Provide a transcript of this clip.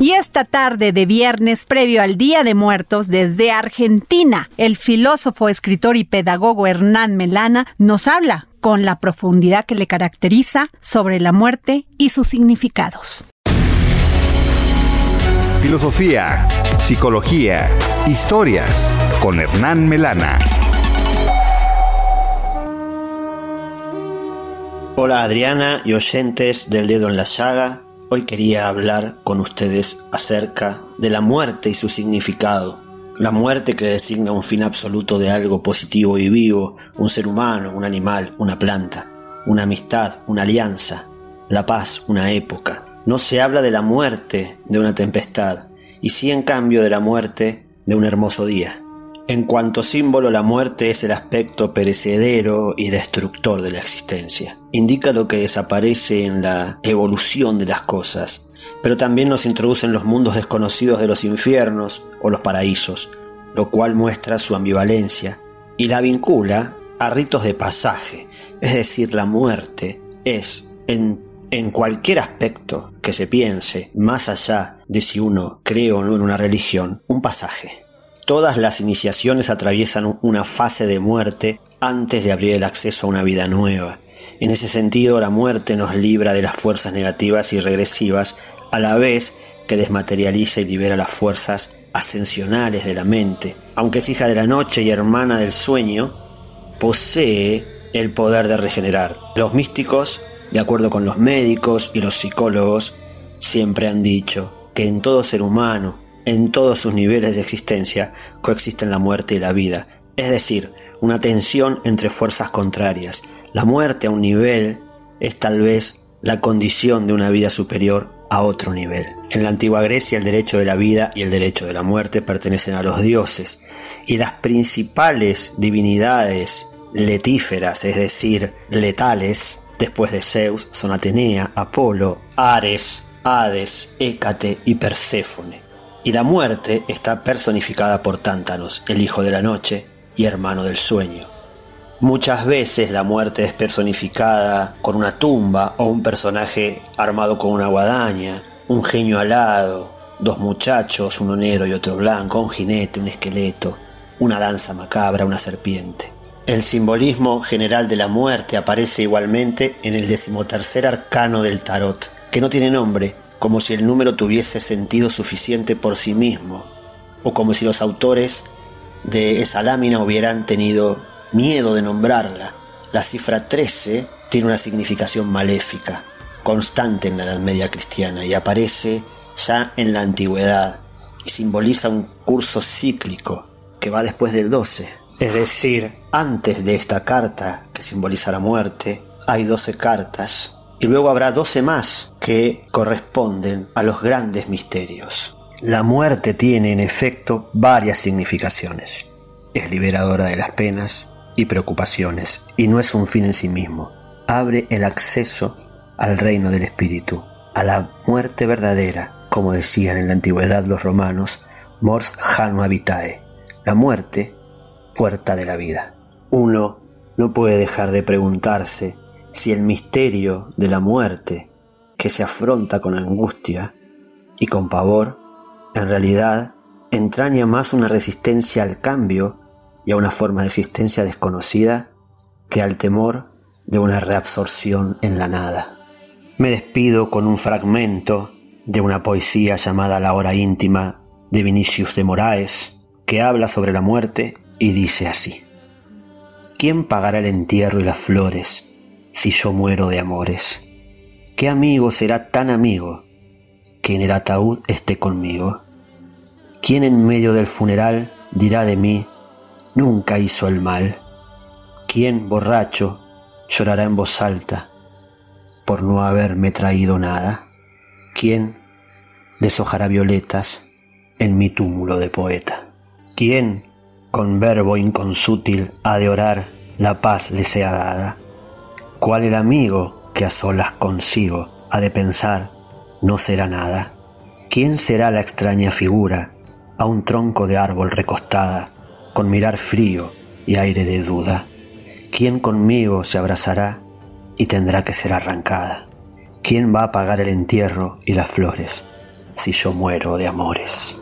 Y esta tarde de viernes, previo al Día de Muertos, desde Argentina, el filósofo, escritor y pedagogo Hernán Melana nos habla con la profundidad que le caracteriza sobre la muerte y sus significados. Filosofía, psicología, historias con Hernán Melana. Hola Adriana y oyentes del dedo en la llaga. Hoy quería hablar con ustedes acerca de la muerte y su significado. La muerte que designa un fin absoluto de algo positivo y vivo, un ser humano, un animal, una planta, una amistad, una alianza, la paz, una época. No se habla de la muerte de una tempestad, y sí en cambio de la muerte de un hermoso día. En cuanto símbolo, la muerte es el aspecto perecedero y destructor de la existencia. Indica lo que desaparece en la evolución de las cosas, pero también nos introduce en los mundos desconocidos de los infiernos o los paraísos, lo cual muestra su ambivalencia y la vincula a ritos de pasaje, es decir, la muerte es en, en cualquier aspecto que se piense, más allá de si uno cree o no en una religión, un pasaje. Todas las iniciaciones atraviesan una fase de muerte antes de abrir el acceso a una vida nueva. En ese sentido, la muerte nos libra de las fuerzas negativas y regresivas, a la vez que desmaterializa y libera las fuerzas ascensionales de la mente. Aunque es hija de la noche y hermana del sueño, posee el poder de regenerar. Los místicos, de acuerdo con los médicos y los psicólogos, siempre han dicho que en todo ser humano, en todos sus niveles de existencia coexisten la muerte y la vida, es decir, una tensión entre fuerzas contrarias. La muerte a un nivel es tal vez la condición de una vida superior a otro nivel. En la antigua Grecia el derecho de la vida y el derecho de la muerte pertenecen a los dioses, y las principales divinidades letíferas, es decir, letales, después de Zeus, son Atenea, Apolo, Ares, Hades, Hécate y Perséfone y la muerte está personificada por Tántanos, el hijo de la noche y hermano del sueño. Muchas veces la muerte es personificada con una tumba o un personaje armado con una guadaña, un genio alado, dos muchachos, uno negro y otro blanco, un jinete, un esqueleto, una danza macabra, una serpiente. El simbolismo general de la muerte aparece igualmente en el decimotercer arcano del tarot, que no tiene nombre, como si el número tuviese sentido suficiente por sí mismo, o como si los autores de esa lámina hubieran tenido miedo de nombrarla. La cifra 13 tiene una significación maléfica, constante en la Edad Media cristiana y aparece ya en la antigüedad y simboliza un curso cíclico que va después del 12. Es decir, antes de esta carta que simboliza la muerte, hay 12 cartas y luego habrá doce más que corresponden a los grandes misterios. La muerte tiene en efecto varias significaciones. Es liberadora de las penas y preocupaciones y no es un fin en sí mismo. Abre el acceso al reino del espíritu, a la muerte verdadera, como decían en la antigüedad los romanos, mors jano habitae, la muerte, puerta de la vida. Uno no puede dejar de preguntarse si el misterio de la muerte, que se afronta con angustia y con pavor, en realidad entraña más una resistencia al cambio y a una forma de existencia desconocida que al temor de una reabsorción en la nada. Me despido con un fragmento de una poesía llamada La hora íntima de Vinicius de Moraes, que habla sobre la muerte y dice así. ¿Quién pagará el entierro y las flores? si yo muero de amores? ¿Qué amigo será tan amigo que en el ataúd esté conmigo? ¿Quién en medio del funeral dirá de mí, nunca hizo el mal? ¿Quién, borracho, llorará en voz alta por no haberme traído nada? ¿Quién deshojará violetas en mi túmulo de poeta? ¿Quién, con verbo inconsútil, ha de orar la paz le sea dada? ¿Cuál el amigo que a solas consigo ha de pensar no será nada? ¿Quién será la extraña figura a un tronco de árbol recostada, con mirar frío y aire de duda? ¿Quién conmigo se abrazará y tendrá que ser arrancada? ¿Quién va a pagar el entierro y las flores? si yo muero de amores.